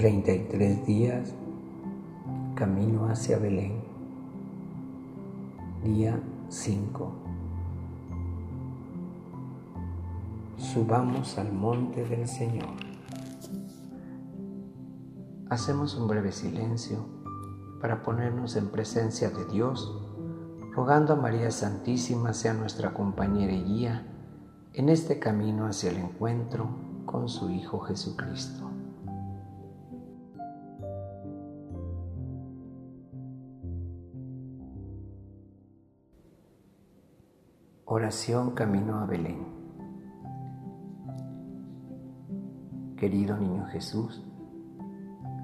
33 días camino hacia Belén. Día 5. Subamos al monte del Señor. Hacemos un breve silencio para ponernos en presencia de Dios, rogando a María Santísima sea nuestra compañera y guía en este camino hacia el encuentro con su Hijo Jesucristo. Oración Camino a Belén. Querido Niño Jesús,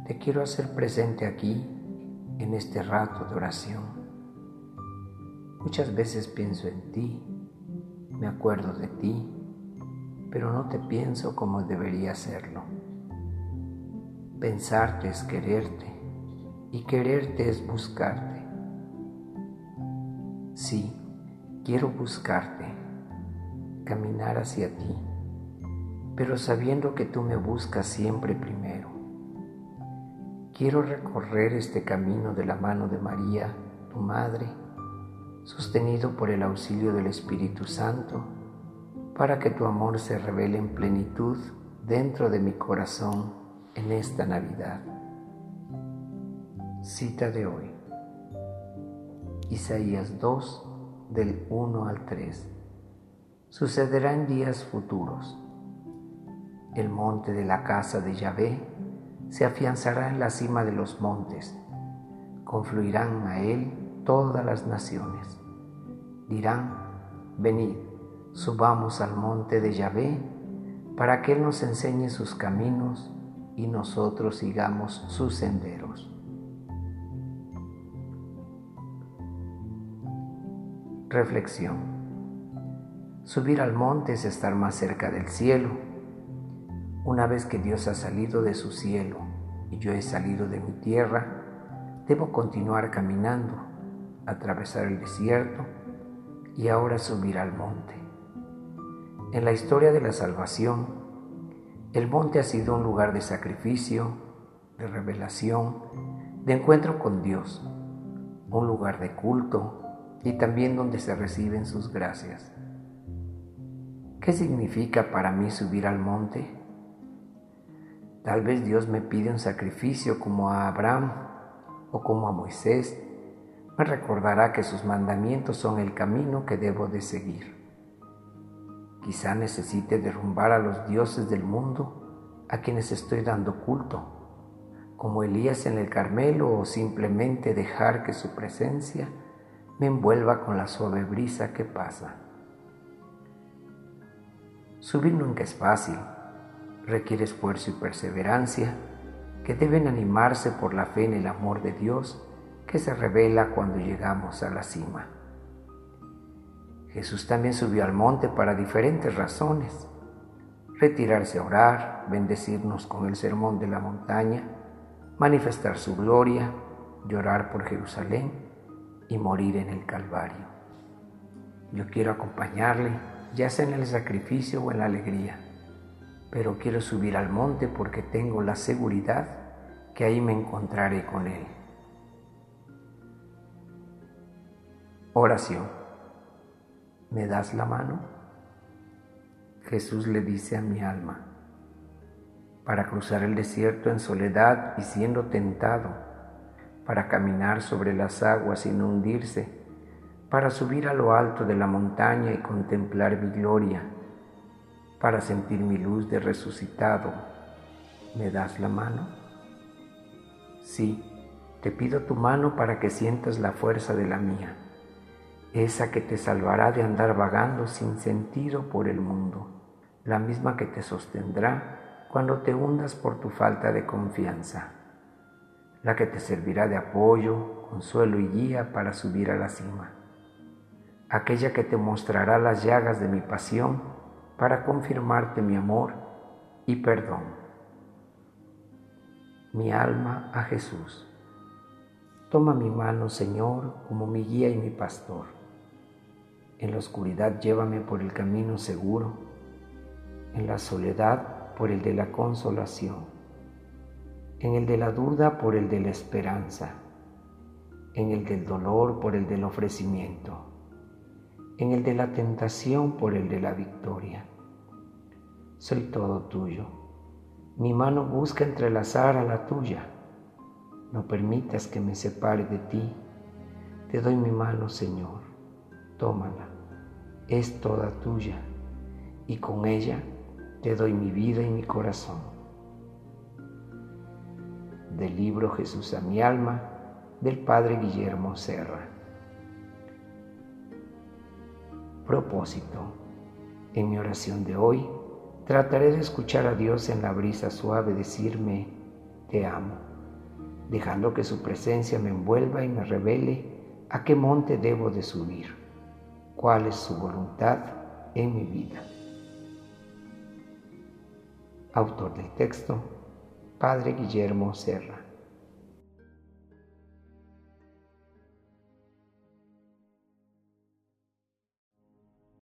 te quiero hacer presente aquí en este rato de oración. Muchas veces pienso en ti, me acuerdo de ti, pero no te pienso como debería hacerlo. Pensarte es quererte y quererte es buscarte. Sí, Quiero buscarte, caminar hacia ti, pero sabiendo que tú me buscas siempre primero. Quiero recorrer este camino de la mano de María, tu Madre, sostenido por el auxilio del Espíritu Santo, para que tu amor se revele en plenitud dentro de mi corazón en esta Navidad. Cita de hoy. Isaías 2, del 1 al 3. Sucederá en días futuros. El monte de la casa de Yahvé se afianzará en la cima de los montes. Confluirán a él todas las naciones. Dirán, venid, subamos al monte de Yahvé para que él nos enseñe sus caminos y nosotros sigamos sus senderos. Reflexión. Subir al monte es estar más cerca del cielo. Una vez que Dios ha salido de su cielo y yo he salido de mi tierra, debo continuar caminando, atravesar el desierto y ahora subir al monte. En la historia de la salvación, el monte ha sido un lugar de sacrificio, de revelación, de encuentro con Dios, un lugar de culto, y también donde se reciben sus gracias. ¿Qué significa para mí subir al monte? Tal vez Dios me pide un sacrificio como a Abraham o como a Moisés. Me recordará que sus mandamientos son el camino que debo de seguir. Quizá necesite derrumbar a los dioses del mundo a quienes estoy dando culto, como Elías en el Carmelo o simplemente dejar que su presencia me envuelva con la suave brisa que pasa. Subir nunca es fácil, requiere esfuerzo y perseverancia que deben animarse por la fe en el amor de Dios que se revela cuando llegamos a la cima. Jesús también subió al monte para diferentes razones. Retirarse a orar, bendecirnos con el sermón de la montaña, manifestar su gloria, llorar por Jerusalén y morir en el Calvario. Yo quiero acompañarle, ya sea en el sacrificio o en la alegría, pero quiero subir al monte porque tengo la seguridad que ahí me encontraré con Él. Oración. ¿Me das la mano? Jesús le dice a mi alma, para cruzar el desierto en soledad y siendo tentado, para caminar sobre las aguas sin hundirse, para subir a lo alto de la montaña y contemplar mi gloria, para sentir mi luz de resucitado. ¿Me das la mano? Sí, te pido tu mano para que sientas la fuerza de la mía, esa que te salvará de andar vagando sin sentido por el mundo, la misma que te sostendrá cuando te hundas por tu falta de confianza la que te servirá de apoyo, consuelo y guía para subir a la cima. aquella que te mostrará las llagas de mi pasión para confirmarte mi amor y perdón. Mi alma a Jesús. Toma mi mano, Señor, como mi guía y mi pastor. En la oscuridad llévame por el camino seguro, en la soledad por el de la consolación, en el de la duda por el de la esperanza, en el del dolor por el del ofrecimiento en el de la tentación por el de la victoria. Soy todo tuyo. Mi mano busca entrelazar a la tuya. No permitas que me separe de ti. Te doy mi mano, Señor. Tómala. Es toda tuya. Y con ella te doy mi vida y mi corazón. Del libro Jesús a mi alma del Padre Guillermo Serra. propósito. En mi oración de hoy, trataré de escuchar a Dios en la brisa suave decirme, te amo, dejando que su presencia me envuelva y me revele a qué monte debo de subir, cuál es su voluntad en mi vida. Autor del texto, Padre Guillermo Serra.